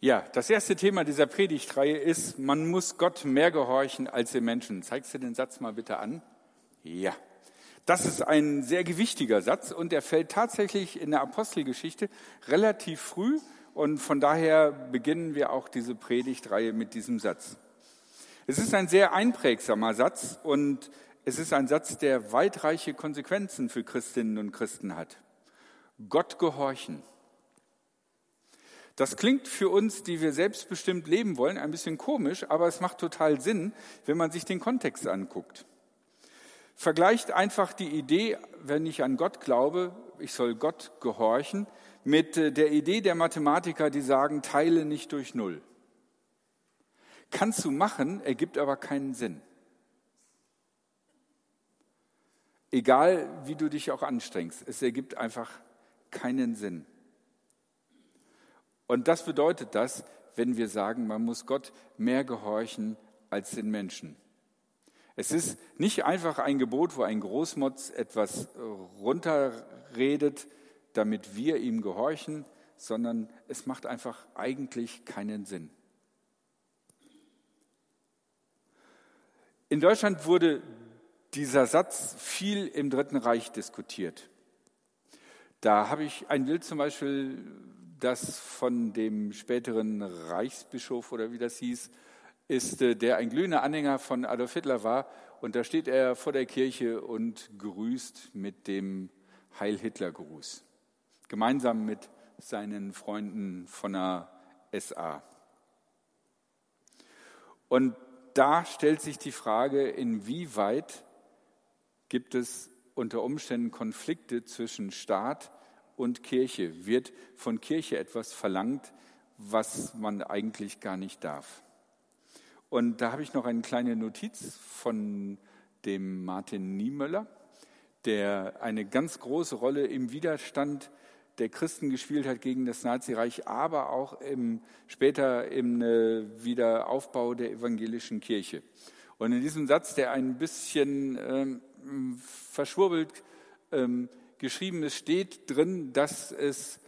Ja, das erste Thema dieser Predigtreihe ist, man muss Gott mehr gehorchen als den Menschen. Zeigst du den Satz mal bitte an? Ja. Das ist ein sehr gewichtiger Satz und er fällt tatsächlich in der Apostelgeschichte relativ früh und von daher beginnen wir auch diese Predigtreihe mit diesem Satz. Es ist ein sehr einprägsamer Satz und es ist ein Satz, der weitreiche Konsequenzen für Christinnen und Christen hat. Gott gehorchen. Das klingt für uns, die wir selbstbestimmt leben wollen, ein bisschen komisch, aber es macht total Sinn, wenn man sich den Kontext anguckt. Vergleicht einfach die Idee, wenn ich an Gott glaube, ich soll Gott gehorchen, mit äh, der Idee der Mathematiker, die sagen, teile nicht durch Null. Kannst du machen, ergibt aber keinen Sinn. Egal, wie du dich auch anstrengst, es ergibt einfach keinen Sinn. Und das bedeutet das, wenn wir sagen, man muss Gott mehr gehorchen als den Menschen. Es ist nicht einfach ein Gebot, wo ein Großmotz etwas runterredet, damit wir ihm gehorchen, sondern es macht einfach eigentlich keinen Sinn. In Deutschland wurde dieser Satz viel im Dritten Reich diskutiert. Da habe ich ein Bild zum Beispiel das von dem späteren Reichsbischof oder wie das hieß, ist, äh, der ein glühender Anhänger von Adolf Hitler war. Und da steht er vor der Kirche und grüßt mit dem Heil Hitler Gruß. Gemeinsam mit seinen Freunden von der SA. Und da stellt sich die Frage, inwieweit gibt es unter Umständen Konflikte zwischen Staat und Kirche? Wird von Kirche etwas verlangt, was man eigentlich gar nicht darf? Und da habe ich noch eine kleine Notiz von dem Martin Niemöller, der eine ganz große Rolle im Widerstand der Christen gespielt hat gegen das Nazireich, aber auch im, später im äh, Wiederaufbau der evangelischen Kirche. Und in diesem Satz, der ein bisschen ähm, verschwurbelt ähm, geschrieben ist, steht drin, dass es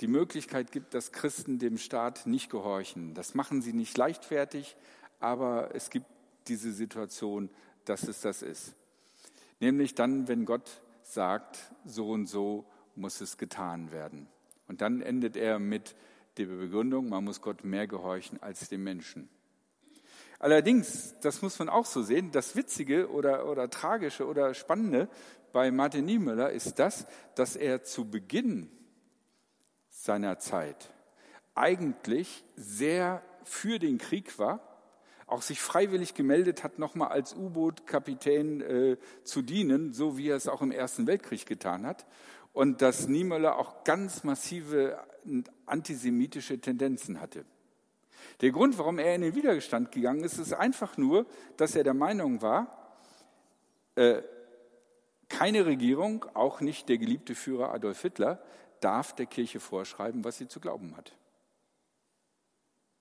die Möglichkeit gibt, dass Christen dem Staat nicht gehorchen. Das machen sie nicht leichtfertig, aber es gibt diese Situation, dass es das ist. Nämlich dann, wenn Gott sagt, so und so muss es getan werden. Und dann endet er mit der Begründung, man muss Gott mehr gehorchen als dem Menschen. Allerdings, das muss man auch so sehen, das Witzige oder, oder Tragische oder Spannende bei Martin Niemöller ist das, dass er zu Beginn seiner Zeit eigentlich sehr für den Krieg war, auch sich freiwillig gemeldet hat, nochmal als U-Boot-Kapitän äh, zu dienen, so wie er es auch im Ersten Weltkrieg getan hat. Und dass Niemöller auch ganz massive antisemitische Tendenzen hatte. Der Grund, warum er in den Widerstand gegangen ist, ist einfach nur, dass er der Meinung war, äh, keine Regierung, auch nicht der geliebte Führer Adolf Hitler, darf der Kirche vorschreiben, was sie zu glauben hat.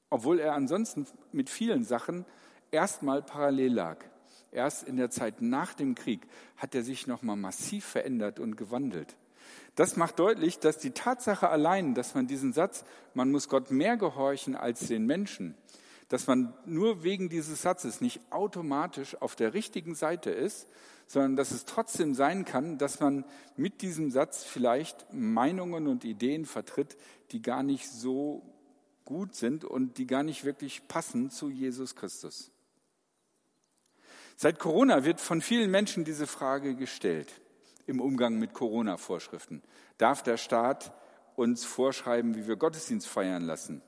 Obwohl er ansonsten mit vielen Sachen erstmal parallel lag. Erst in der Zeit nach dem Krieg hat er sich nochmal massiv verändert und gewandelt. Das macht deutlich, dass die Tatsache allein, dass man diesen Satz, man muss Gott mehr gehorchen als den Menschen, dass man nur wegen dieses Satzes nicht automatisch auf der richtigen Seite ist, sondern dass es trotzdem sein kann, dass man mit diesem Satz vielleicht Meinungen und Ideen vertritt, die gar nicht so gut sind und die gar nicht wirklich passen zu Jesus Christus. Seit Corona wird von vielen Menschen diese Frage gestellt im Umgang mit Corona-Vorschriften. Darf der Staat uns vorschreiben, wie wir Gottesdienst feiern lassen?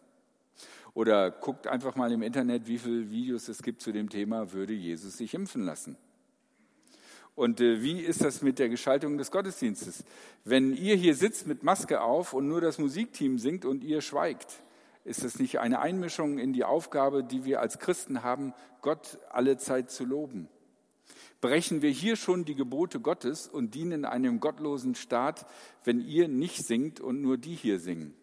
Oder guckt einfach mal im Internet, wie viele Videos es gibt zu dem Thema, würde Jesus sich impfen lassen? Und äh, wie ist das mit der Gestaltung des Gottesdienstes? Wenn ihr hier sitzt mit Maske auf und nur das Musikteam singt und ihr schweigt, ist das nicht eine Einmischung in die Aufgabe, die wir als Christen haben, Gott alle Zeit zu loben? Brechen wir hier schon die Gebote Gottes und dienen einem gottlosen Staat, wenn ihr nicht singt und nur die hier singen?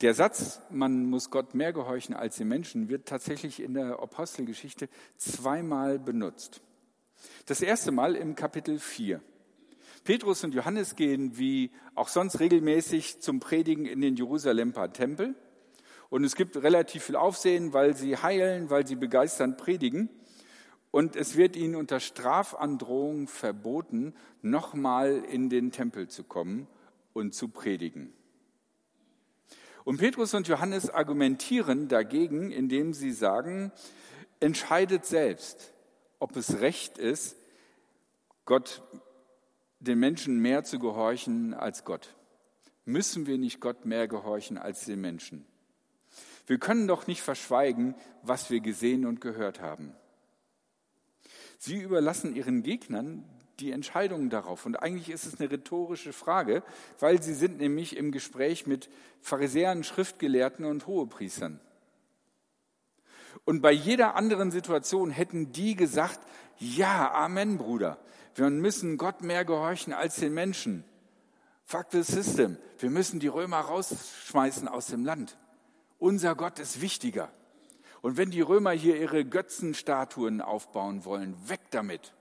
Der Satz, man muss Gott mehr gehorchen als den Menschen, wird tatsächlich in der Apostelgeschichte zweimal benutzt. Das erste Mal im Kapitel 4. Petrus und Johannes gehen wie auch sonst regelmäßig zum Predigen in den Jerusalemer Tempel. Und es gibt relativ viel Aufsehen, weil sie heilen, weil sie begeisternd predigen. Und es wird ihnen unter Strafandrohung verboten, nochmal in den Tempel zu kommen und zu predigen. Und Petrus und Johannes argumentieren dagegen, indem sie sagen, entscheidet selbst, ob es recht ist, Gott, den Menschen mehr zu gehorchen als Gott. Müssen wir nicht Gott mehr gehorchen als den Menschen? Wir können doch nicht verschweigen, was wir gesehen und gehört haben. Sie überlassen ihren Gegnern die Entscheidungen darauf. Und eigentlich ist es eine rhetorische Frage, weil sie sind nämlich im Gespräch mit Pharisäern, Schriftgelehrten und Hohepriestern. Und bei jeder anderen Situation hätten die gesagt, ja, Amen, Bruder. Wir müssen Gott mehr gehorchen als den Menschen. Fuck the system. Wir müssen die Römer rausschmeißen aus dem Land. Unser Gott ist wichtiger. Und wenn die Römer hier ihre Götzenstatuen aufbauen wollen, weg damit.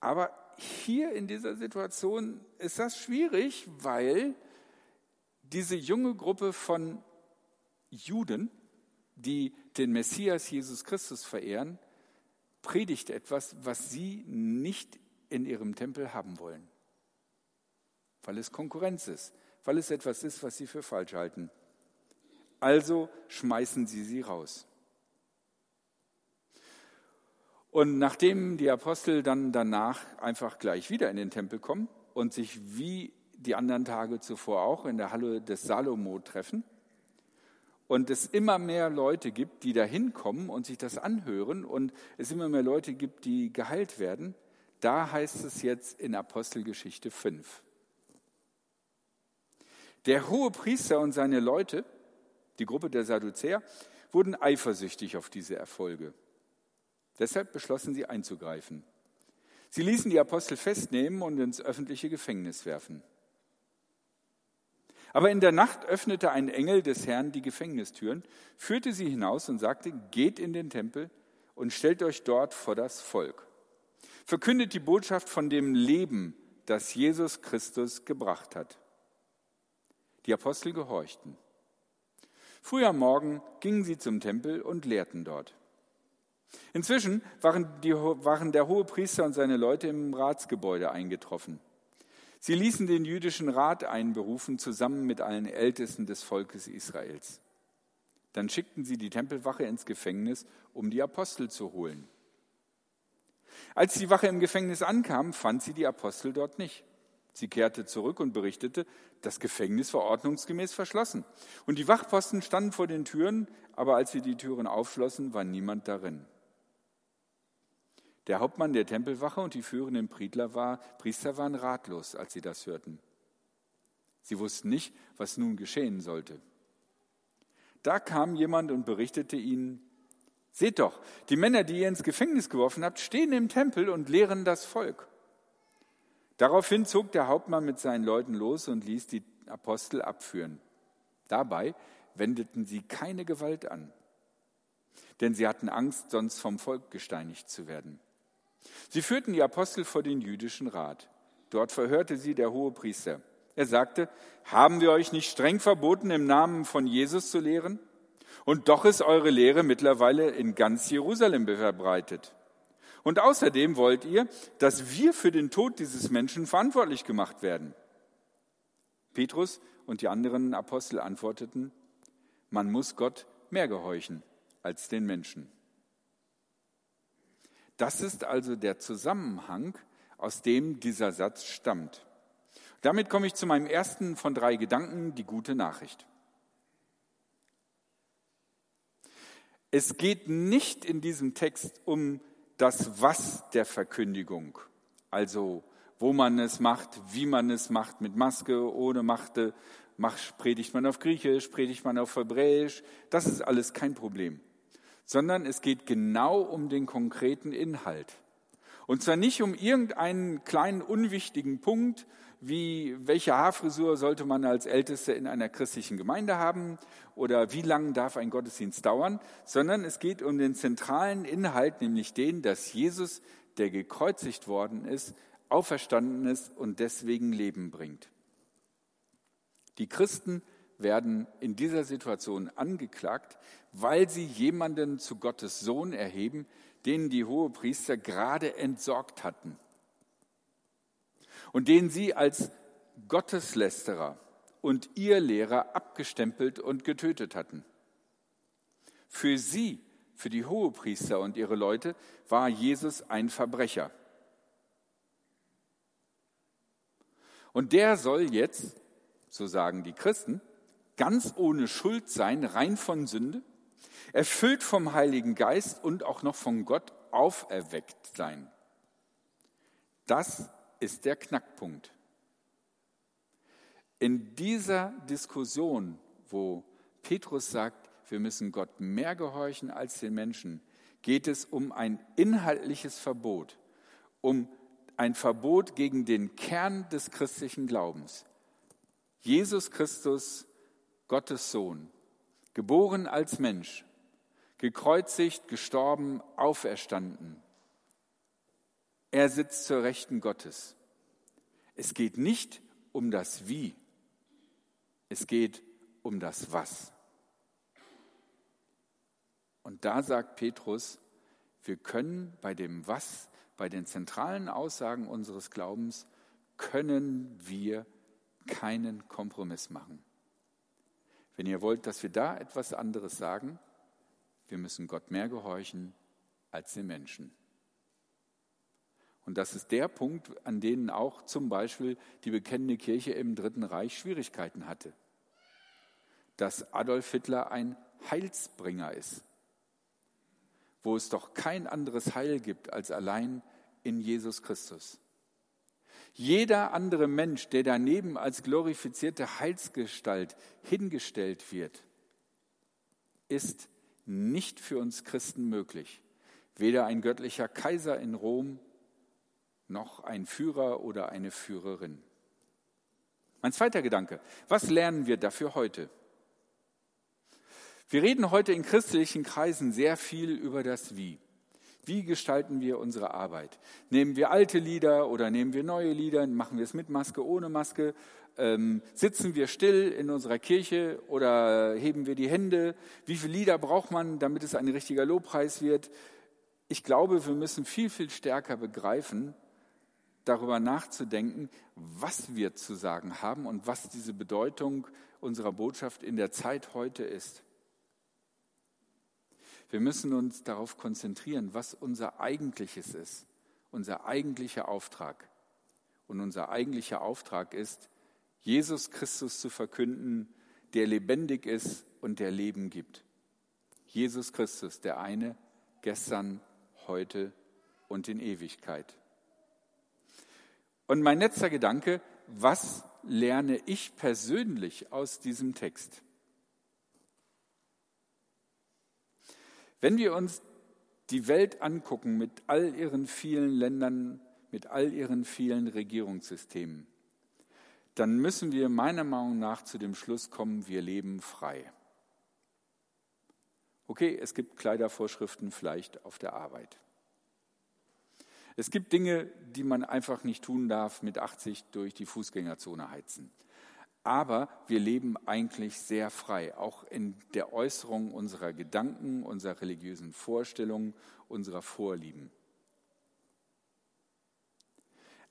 Aber hier in dieser Situation ist das schwierig, weil diese junge Gruppe von Juden, die den Messias Jesus Christus verehren, predigt etwas, was sie nicht in ihrem Tempel haben wollen, weil es Konkurrenz ist, weil es etwas ist, was sie für falsch halten. Also schmeißen sie sie raus. Und nachdem die Apostel dann danach einfach gleich wieder in den Tempel kommen und sich wie die anderen Tage zuvor auch in der Halle des Salomo treffen und es immer mehr Leute gibt, die da hinkommen und sich das anhören und es immer mehr Leute gibt, die geheilt werden, da heißt es jetzt in Apostelgeschichte 5. Der hohe Priester und seine Leute die Gruppe der Sadduzäer, wurden eifersüchtig auf diese Erfolge. Deshalb beschlossen sie einzugreifen. Sie ließen die Apostel festnehmen und ins öffentliche Gefängnis werfen. Aber in der Nacht öffnete ein Engel des Herrn die Gefängnistüren, führte sie hinaus und sagte, geht in den Tempel und stellt euch dort vor das Volk. Verkündet die Botschaft von dem Leben, das Jesus Christus gebracht hat. Die Apostel gehorchten. Früh am Morgen gingen sie zum Tempel und lehrten dort. Inzwischen waren, die, waren der hohe Priester und seine Leute im Ratsgebäude eingetroffen. Sie ließen den jüdischen Rat einberufen, zusammen mit allen Ältesten des Volkes Israels. Dann schickten sie die Tempelwache ins Gefängnis, um die Apostel zu holen. Als die Wache im Gefängnis ankam, fand sie die Apostel dort nicht. Sie kehrte zurück und berichtete, das Gefängnis war ordnungsgemäß verschlossen. Und die Wachposten standen vor den Türen, aber als wir die Türen aufschlossen, war niemand darin. Der Hauptmann der Tempelwache und die führenden war, Priester waren ratlos, als sie das hörten. Sie wussten nicht, was nun geschehen sollte. Da kam jemand und berichtete ihnen, seht doch, die Männer, die ihr ins Gefängnis geworfen habt, stehen im Tempel und lehren das Volk. Daraufhin zog der Hauptmann mit seinen Leuten los und ließ die Apostel abführen. Dabei wendeten sie keine Gewalt an, denn sie hatten Angst, sonst vom Volk gesteinigt zu werden. Sie führten die Apostel vor den jüdischen Rat. Dort verhörte sie der hohe Priester. Er sagte, haben wir euch nicht streng verboten, im Namen von Jesus zu lehren? Und doch ist eure Lehre mittlerweile in ganz Jerusalem verbreitet. Und außerdem wollt ihr, dass wir für den Tod dieses Menschen verantwortlich gemacht werden. Petrus und die anderen Apostel antworteten, man muss Gott mehr gehorchen als den Menschen. Das ist also der Zusammenhang, aus dem dieser Satz stammt. Damit komme ich zu meinem ersten von drei Gedanken, die gute Nachricht. Es geht nicht in diesem Text um das Was der Verkündigung, also wo man es macht, wie man es macht, mit Maske, ohne Machte, macht, predigt man auf Griechisch, predigt man auf Hebräisch, das ist alles kein Problem, sondern es geht genau um den konkreten Inhalt. Und zwar nicht um irgendeinen kleinen unwichtigen Punkt, wie welche Haarfrisur sollte man als Älteste in einer christlichen Gemeinde haben? Oder wie lang darf ein Gottesdienst dauern, sondern es geht um den zentralen Inhalt, nämlich den, dass Jesus, der gekreuzigt worden ist, auferstanden ist und deswegen Leben bringt. Die Christen werden in dieser Situation angeklagt, weil sie jemanden zu Gottes Sohn erheben, den die Hohepriester gerade entsorgt hatten und den sie als Gotteslästerer und ihr Lehrer abgestempelt und getötet hatten. Für sie, für die Hohepriester und ihre Leute, war Jesus ein Verbrecher. Und der soll jetzt, so sagen die Christen, ganz ohne Schuld sein, rein von Sünde, erfüllt vom Heiligen Geist und auch noch von Gott auferweckt sein. Das ist der Knackpunkt. In dieser Diskussion, wo Petrus sagt, wir müssen Gott mehr gehorchen als den Menschen, geht es um ein inhaltliches Verbot, um ein Verbot gegen den Kern des christlichen Glaubens. Jesus Christus, Gottes Sohn, geboren als Mensch, gekreuzigt, gestorben, auferstanden. Er sitzt zur Rechten Gottes. Es geht nicht um das Wie, es geht um das Was. Und da sagt Petrus, wir können bei dem Was, bei den zentralen Aussagen unseres Glaubens, können wir keinen Kompromiss machen. Wenn ihr wollt, dass wir da etwas anderes sagen, wir müssen Gott mehr gehorchen als den Menschen. Und das ist der Punkt, an dem auch zum Beispiel die bekennende Kirche im Dritten Reich Schwierigkeiten hatte dass Adolf Hitler ein Heilsbringer ist, wo es doch kein anderes Heil gibt als allein in Jesus Christus. Jeder andere Mensch, der daneben als glorifizierte Heilsgestalt hingestellt wird, ist nicht für uns Christen möglich. Weder ein göttlicher Kaiser in Rom noch ein Führer oder eine Führerin. Mein zweiter Gedanke, was lernen wir dafür heute? Wir reden heute in christlichen Kreisen sehr viel über das Wie. Wie gestalten wir unsere Arbeit? Nehmen wir alte Lieder oder nehmen wir neue Lieder? Machen wir es mit Maske, ohne Maske? Ähm, sitzen wir still in unserer Kirche oder heben wir die Hände? Wie viele Lieder braucht man, damit es ein richtiger Lobpreis wird? Ich glaube, wir müssen viel, viel stärker begreifen, darüber nachzudenken, was wir zu sagen haben und was diese Bedeutung unserer Botschaft in der Zeit heute ist. Wir müssen uns darauf konzentrieren, was unser eigentliches ist, unser eigentlicher Auftrag. Und unser eigentlicher Auftrag ist, Jesus Christus zu verkünden, der lebendig ist und der Leben gibt. Jesus Christus, der eine, gestern, heute und in Ewigkeit. Und mein letzter Gedanke, was lerne ich persönlich aus diesem Text? Wenn wir uns die Welt angucken mit all ihren vielen Ländern, mit all ihren vielen Regierungssystemen, dann müssen wir meiner Meinung nach zu dem Schluss kommen, wir leben frei. Okay, es gibt Kleidervorschriften vielleicht auf der Arbeit. Es gibt Dinge, die man einfach nicht tun darf, mit 80 durch die Fußgängerzone heizen. Aber wir leben eigentlich sehr frei, auch in der Äußerung unserer Gedanken, unserer religiösen Vorstellungen, unserer Vorlieben.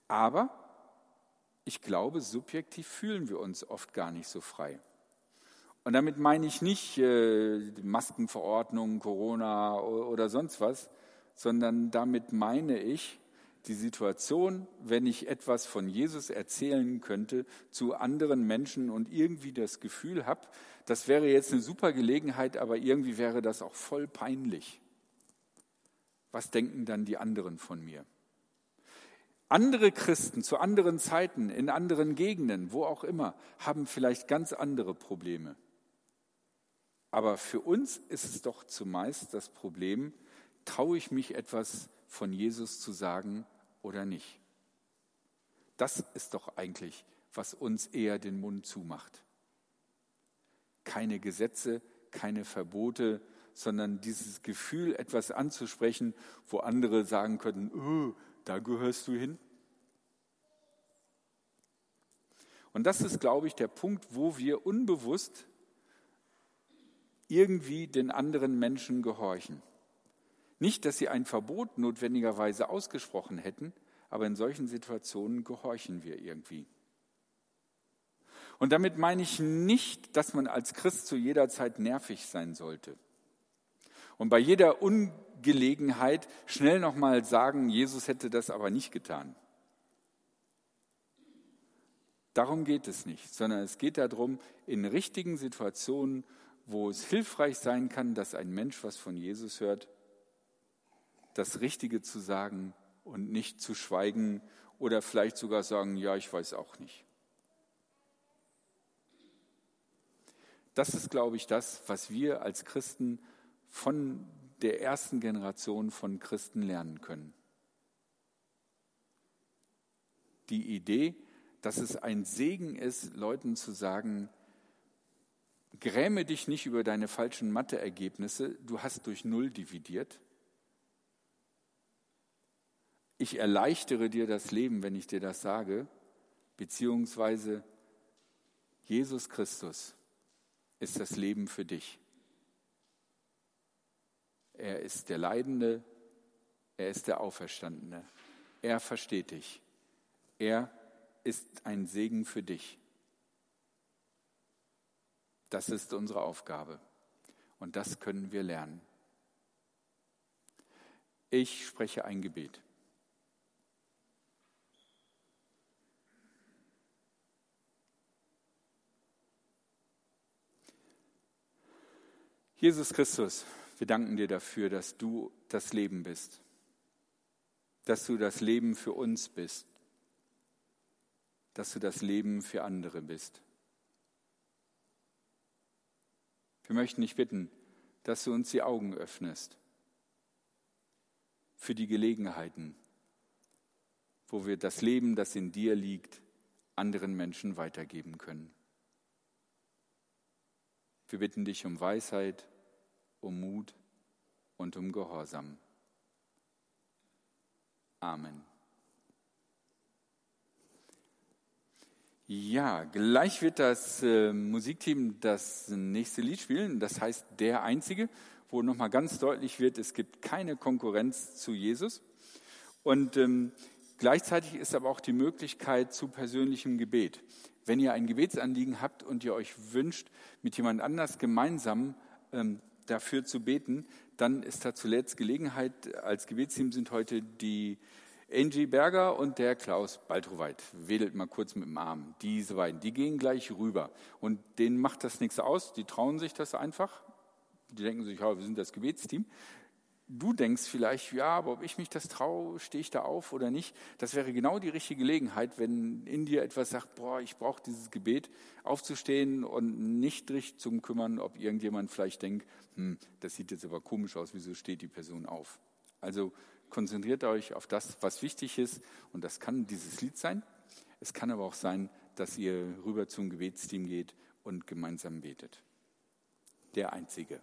Aber ich glaube, subjektiv fühlen wir uns oft gar nicht so frei. Und damit meine ich nicht äh, Maskenverordnung, Corona oder sonst was, sondern damit meine ich, die Situation, wenn ich etwas von Jesus erzählen könnte zu anderen Menschen und irgendwie das Gefühl habe, das wäre jetzt eine super Gelegenheit, aber irgendwie wäre das auch voll peinlich. Was denken dann die anderen von mir? Andere Christen zu anderen Zeiten, in anderen Gegenden, wo auch immer, haben vielleicht ganz andere Probleme. Aber für uns ist es doch zumeist das Problem, traue ich mich etwas von Jesus zu sagen oder nicht? Das ist doch eigentlich, was uns eher den Mund zumacht. Keine Gesetze, keine Verbote, sondern dieses Gefühl, etwas anzusprechen, wo andere sagen könnten, oh, da gehörst du hin. Und das ist, glaube ich, der Punkt, wo wir unbewusst irgendwie den anderen Menschen gehorchen. Nicht, dass sie ein Verbot notwendigerweise ausgesprochen hätten, aber in solchen Situationen gehorchen wir irgendwie. Und damit meine ich nicht, dass man als Christ zu jeder Zeit nervig sein sollte. Und bei jeder Ungelegenheit schnell nochmal sagen, Jesus hätte das aber nicht getan. Darum geht es nicht, sondern es geht darum, in richtigen Situationen, wo es hilfreich sein kann, dass ein Mensch was von Jesus hört, das Richtige zu sagen und nicht zu schweigen oder vielleicht sogar sagen, ja, ich weiß auch nicht. Das ist, glaube ich, das, was wir als Christen von der ersten Generation von Christen lernen können. Die Idee, dass es ein Segen ist, Leuten zu sagen, gräme dich nicht über deine falschen Matheergebnisse, du hast durch Null dividiert. Ich erleichtere dir das Leben, wenn ich dir das sage, beziehungsweise Jesus Christus ist das Leben für dich. Er ist der Leidende, er ist der Auferstandene. Er versteht dich. Er ist ein Segen für dich. Das ist unsere Aufgabe und das können wir lernen. Ich spreche ein Gebet. Jesus Christus, wir danken dir dafür, dass du das Leben bist, dass du das Leben für uns bist, dass du das Leben für andere bist. Wir möchten dich bitten, dass du uns die Augen öffnest für die Gelegenheiten, wo wir das Leben, das in dir liegt, anderen Menschen weitergeben können. Wir bitten dich um Weisheit, um Mut und um Gehorsam. Amen. Ja, gleich wird das äh, Musikteam das nächste Lied spielen. Das heißt Der Einzige, wo nochmal ganz deutlich wird, es gibt keine Konkurrenz zu Jesus. Und ähm, gleichzeitig ist aber auch die Möglichkeit zu persönlichem Gebet. Wenn ihr ein Gebetsanliegen habt und ihr euch wünscht, mit jemand anders gemeinsam ähm, dafür zu beten, dann ist da zuletzt Gelegenheit. Als Gebetsteam sind heute die Angie Berger und der Klaus Baltroweit. Wedelt mal kurz mit dem Arm. Diese beiden, die gehen gleich rüber. Und denen macht das nichts aus. Die trauen sich das einfach. Die denken sich, ja, wir sind das Gebetsteam. Du denkst vielleicht, ja, aber ob ich mich das traue, stehe ich da auf oder nicht? Das wäre genau die richtige Gelegenheit, wenn in dir etwas sagt, boah, ich brauche dieses Gebet, aufzustehen und nicht richtig zu kümmern, ob irgendjemand vielleicht denkt, hm, das sieht jetzt aber komisch aus, wieso steht die Person auf? Also konzentriert euch auf das, was wichtig ist und das kann dieses Lied sein. Es kann aber auch sein, dass ihr rüber zum Gebetsteam geht und gemeinsam betet. Der Einzige.